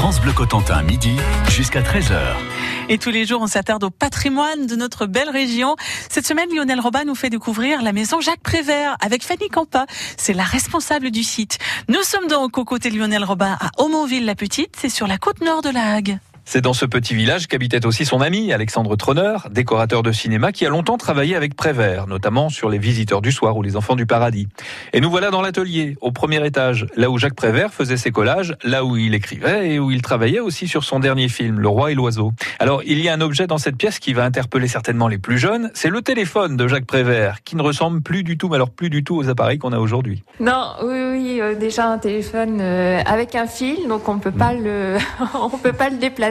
France Bleu Cotentin, midi jusqu'à 13h. Et tous les jours, on s'attarde au patrimoine de notre belle région. Cette semaine, Lionel Robin nous fait découvrir la maison Jacques Prévert avec Fanny Campa. C'est la responsable du site. Nous sommes donc aux côtés de Lionel Robin à Aumonville-la-Petite. C'est sur la côte nord de la Hague. C'est dans ce petit village qu'habitait aussi son ami Alexandre Tronner, décorateur de cinéma qui a longtemps travaillé avec Prévert, notamment sur Les Visiteurs du Soir ou Les Enfants du Paradis. Et nous voilà dans l'atelier, au premier étage, là où Jacques Prévert faisait ses collages, là où il écrivait et où il travaillait aussi sur son dernier film, Le Roi et l'Oiseau. Alors, il y a un objet dans cette pièce qui va interpeller certainement les plus jeunes, c'est le téléphone de Jacques Prévert, qui ne ressemble plus du tout, mais alors plus du tout aux appareils qu'on a aujourd'hui. Non, oui, oui, euh, déjà un téléphone euh, avec un fil, donc on peut pas le, on peut pas le déplacer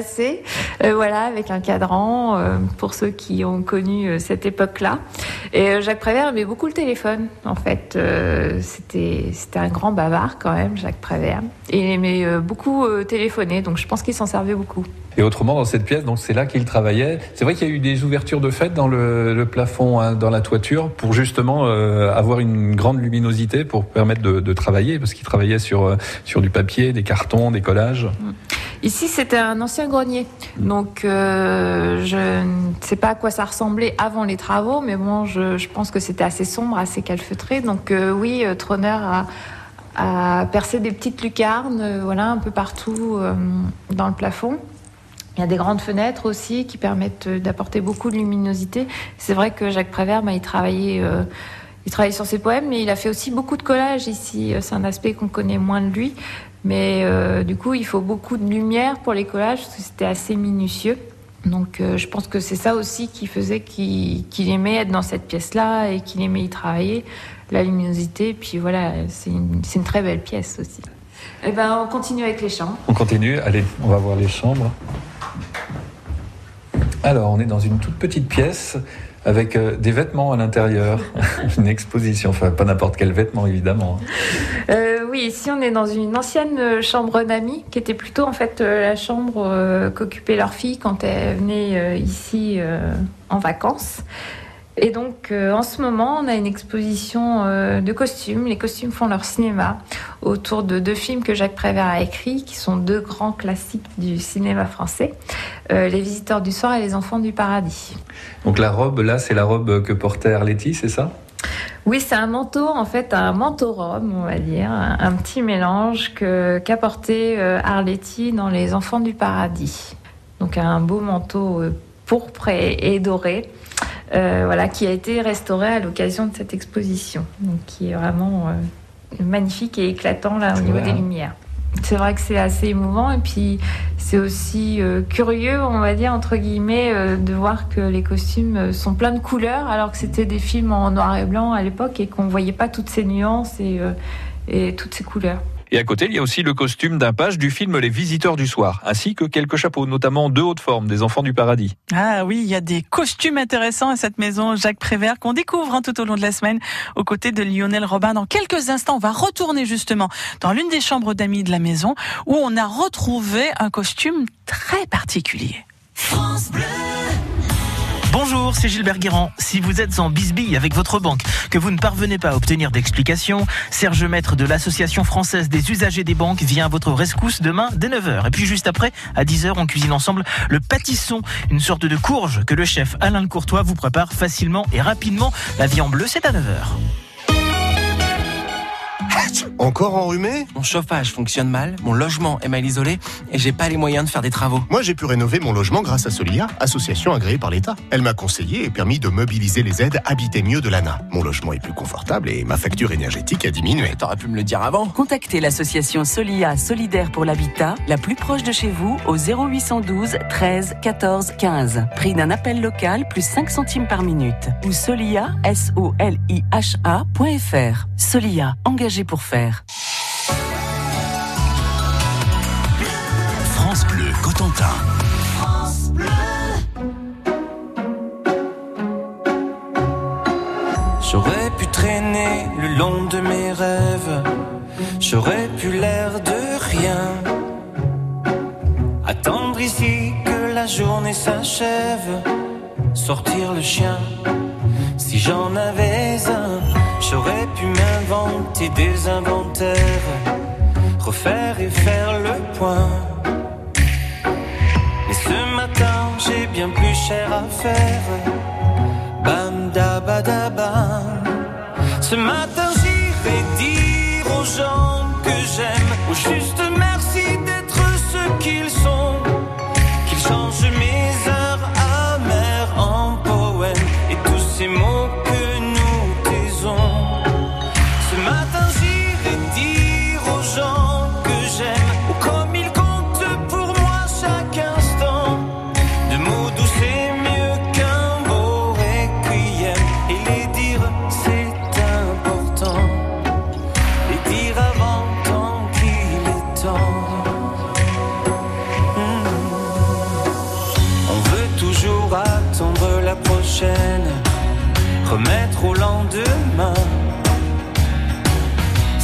euh, voilà, avec un cadran, euh, pour ceux qui ont connu euh, cette époque-là. Et Jacques Prévert aimait beaucoup le téléphone, en fait. c'était, c'était un grand bavard quand même, Jacques Prévert. Et il aimait beaucoup téléphoner, donc je pense qu'il s'en servait beaucoup. Et autrement, dans cette pièce, donc c'est là qu'il travaillait. C'est vrai qu'il y a eu des ouvertures de fête dans le, plafond, hein, dans la toiture, pour justement avoir une grande luminosité pour permettre de, travailler, parce qu'il travaillait sur sur du papier, des cartons, des collages. Mm. Ici, c'était un ancien grenier. Donc, euh, je ne sais pas à quoi ça ressemblait avant les travaux, mais bon, je, pense que c'était assez sombre, assez calfeutré. Donc, euh, oui, euh, Troner a, percé des petites lucarnes, voilà, un peu partout dans le plafond. Il y a des grandes fenêtres aussi qui permettent d'apporter beaucoup de luminosité. C'est vrai que Jacques Prévert, bah, il travaillait. il travaillait sur ses poèmes, mais il a fait aussi beaucoup de collages ici. C'est un aspect qu'on connaît moins de lui. Mais euh, du coup, il faut beaucoup de lumière pour les collages parce que c'était assez minutieux. Donc euh, je pense que c'est ça aussi qui faisait qu'il aimait être dans cette pièce-là et qu'il aimait y travailler, la luminosité. Puis voilà, c'est une, une, très belle pièce aussi. Eh ben, on continue avec les chambres. On continue, allez, on va voir les chambres. Alors, on est dans une toute petite pièce avec euh, des vêtements à l'intérieur, une exposition, enfin pas n'importe quel vêtement évidemment. Euh, ici on est dans une ancienne chambre d'amis qui était plutôt en fait euh, la chambre qu'occupait leur fille quand elle venait ici en vacances. Et donc, euh, en ce moment, on a une exposition euh, de costumes. Les costumes font leur cinéma autour de deux films que Jacques Prévert a écrits, qui sont deux grands classiques du cinéma français euh, Les Visiteurs du Soir et Les Enfants du Paradis. Donc, la robe, là, c'est la robe que portait Arletty, c'est ça? Oui, c'est un manteau, en fait, un manteau robe, on va dire, un, petit mélange que qu'a porté Arletty dans Les Enfants du Paradis. Donc un beau manteau pourpre et doré euh, voilà, qui a été restauré à l'occasion de cette exposition, donc qui est vraiment euh, magnifique et éclatant là au niveau des lumières. C'est vrai que c'est assez émouvant et puis c'est aussi euh, curieux, on va dire entre guillemets, de voir que les costumes sont pleins de couleurs alors que c'était des films en noir et blanc à l'époque et qu'on voyait pas toutes ces nuances et toutes ces couleurs. Et à côté, il y a aussi le costume d'un page du film Les Visiteurs du Soir, ainsi que quelques chapeaux, notamment deux hautes formes des Enfants du Paradis. Ah oui, il y a des costumes intéressants à cette maison Jacques Prévert qu'on découvre hein, tout au long de la semaine aux côtés de Lionel Robin. Dans quelques instants, on va retourner justement dans l'une des chambres d'amis de la maison où on a retrouvé un costume très particulier. France Bleu. Bonjour, c'est Gilbert Guérand. Si vous êtes en bisbille avec votre banque, que vous ne parvenez pas à obtenir d'explication, Serge Maître de l'Association française des usagers des banques vient à votre rescousse demain dès 9h. Et puis juste après, à 10h, on cuisine ensemble le pâtisson, une sorte de courge que le chef Alain Courtois vous prépare facilement et rapidement. La vie en bleu, c'est à 9h. Encore enrhumé? Mon chauffage fonctionne mal, mon logement est mal isolé et j'ai pas les moyens de faire des travaux. Moi, j'ai pu rénover mon logement grâce à Solia, association agréée par l'État. Elle m'a conseillé et permis de mobiliser les aides Habiter mieux de l'ANA. Mon logement est plus confortable et ma facture énergétique a diminué. T'aurais pu me le dire avant. Contactez l'association Solia Solidaire pour l'habitat, la plus proche de chez vous, au 0812 13 14 15. Prix d'un appel local plus 5 centimes par minute. Ou solia, s o l i h a.fr. Solia, engagé pour faire. France Bleu Cotentin. France Bleu. J'aurais pu traîner le long de mes rêves. J'aurais pu l'air de rien. Attendre ici que la journée s'achève. Sortir le chien. Si j'en avais un, J'aurais pu m'inventer des inventaires, refaire et faire le point. Mais ce matin, j'ai bien plus cher à faire. Bam dabadabam. Ce matin, j'irai dire aux gens que j'aime, ou juste merci d'être ce qu'ils sont, qu'ils changent mes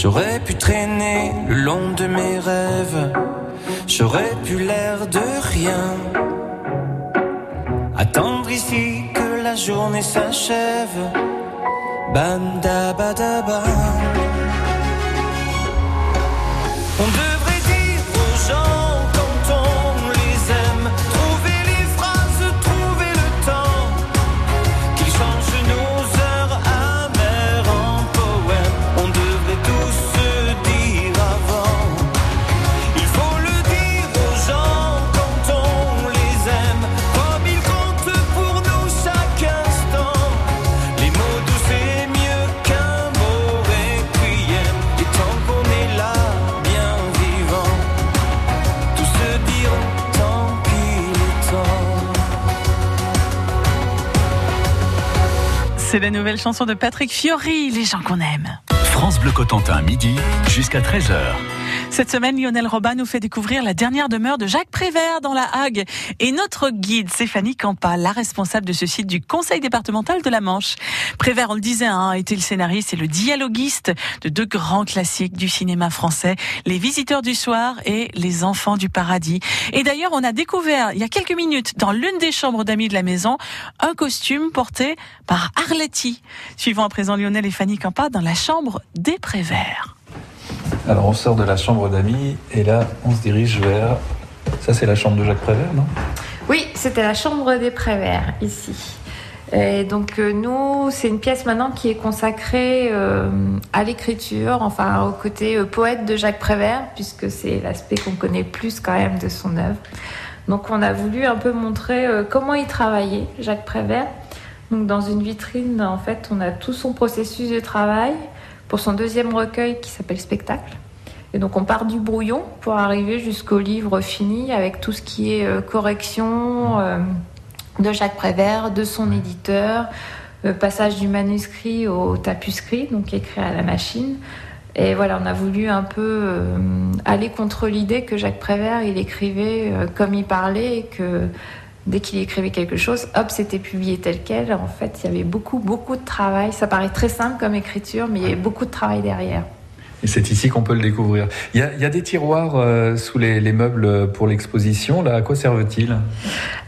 J'aurais pu traîner le long de mes rêves, j'aurais pu l'air de rien. Attendre ici que la journée s'achève. Bam da ba da ba. On C'est la nouvelle chanson de Patrick Fiori, Les gens qu'on aime. France Bleu Cotentin, midi jusqu'à 13h. Cette semaine, Lionel Robin nous fait découvrir la dernière demeure de Jacques Prévert dans la Hague. Et notre guide, Stéphanie Campa, la responsable de ce site du Conseil départemental de la Manche. Prévert, on le disait, hein, été le scénariste et le dialoguiste de deux grands classiques du cinéma français, Les Visiteurs du Soir et Les Enfants du Paradis. Et d'ailleurs, on a découvert, il y a quelques minutes, dans l'une des chambres d'amis de la maison, un costume porté par Arletty. Suivons à présent Lionel et Fanny Campa dans la chambre des Prévert. Alors on sort de la chambre d'amis et là on se dirige vers... Ça c'est la chambre de Jacques Prévert, non? Oui, c'était la chambre des Préverts ici. Et donc euh, nous, c'est une pièce maintenant qui est consacrée euh, à l'écriture, enfin au côté euh, poète de Jacques Prévert, puisque c'est l'aspect qu'on connaît plus quand même de son œuvre. Donc on a voulu un peu montrer comment il travaillait, Jacques Prévert. Donc dans une vitrine, en fait, on a tout son processus de travail pour son deuxième recueil qui s'appelle Spectacle. Et donc on part du brouillon pour arriver jusqu'au livre fini avec tout ce qui est euh, correction euh, de Jacques Prévert, de son éditeur, passage du manuscrit au tapuscrit, donc écrit à la machine. Et voilà, on a voulu un peu euh, aller contre l'idée que Jacques Prévert, il écrivait comme il parlait et que dès qu'il écrivait quelque chose, hop, c'était publié tel quel. En fait, il y avait beaucoup, beaucoup de travail. Ça paraît très simple comme écriture, mais il y avait beaucoup de travail derrière. Et c'est ici qu'on peut le découvrir. Il y a, il y a des tiroirs euh, sous les, les meubles pour l'exposition. Là, à quoi servent-ils?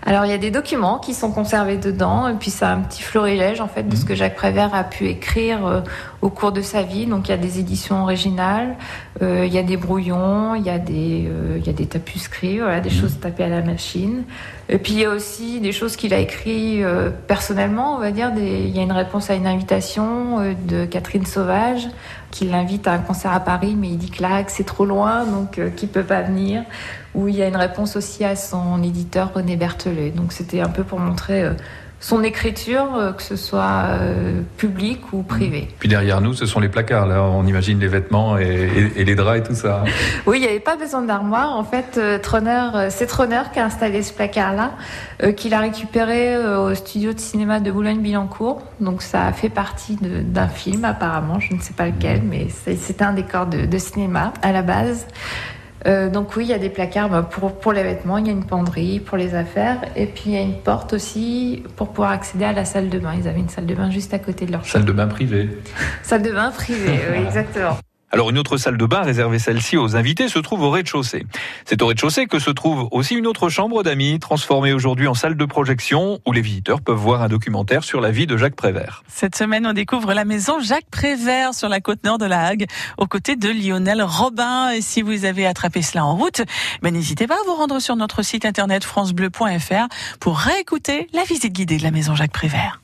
Alors, il y a des documents qui sont conservés dedans, et puis c'est un petit florilège en fait de ce que Jacques Prévert a pu écrire euh, au cours de sa vie. Donc il y a des éditions originales, euh, il y a des brouillons, il y a des, euh, il y a des tapuscrits, voilà, des choses tapées à la machine. Et puis il y a aussi des choses qu'il a écrites euh, personnellement, on va dire. Des, il y a une réponse à une invitation de Catherine Sauvage qui l'invite à un concert à Paris, mais il dit que là, que c'est trop loin, donc qu'il peut pas venir. Ou il y a une réponse aussi à son éditeur René Berthelet. Donc c'était un peu pour montrer euh, son écriture, euh, que ce soit euh, public ou privé. Puis derrière nous, ce sont les placards. Là, on imagine les vêtements et, et- et les draps et tout ça. Oui, il n'y avait pas besoin d'armoire. En fait, euh, c'est Troner qui a installé ce placard-là, euh, qu'il a récupéré au studio de cinéma de Boulogne-Billancourt. Donc ça a fait partie d'un film apparemment, je ne sais pas lequel, mais c'est- c'était un décor de, de cinéma à la base. Euh, donc oui, il y a des placards bah, pour, pour les vêtements, il y a une penderie pour les affaires, et puis il y a une porte aussi pour pouvoir accéder à la salle de bain. Ils avaient une salle de bain juste à côté de leur chambre. Salle de bain privée. Salle de bain privée, oui, exactement. Alors une autre salle de bain réservée celle-ci aux invités se trouve au rez-de-chaussée. C'est au rez-de-chaussée que se trouve aussi une autre chambre d'amis transformée aujourd'hui en salle de projection où les visiteurs peuvent voir un documentaire sur la vie de Jacques Prévert. Cette semaine, on découvre la maison Jacques Prévert sur la côte nord de la Hague, aux côtés de Lionel Robin. Et si vous avez attrapé cela en route, ben n'hésitez pas à vous rendre sur notre site internet francebleu.fr pour réécouter la visite guidée de la maison Jacques Prévert.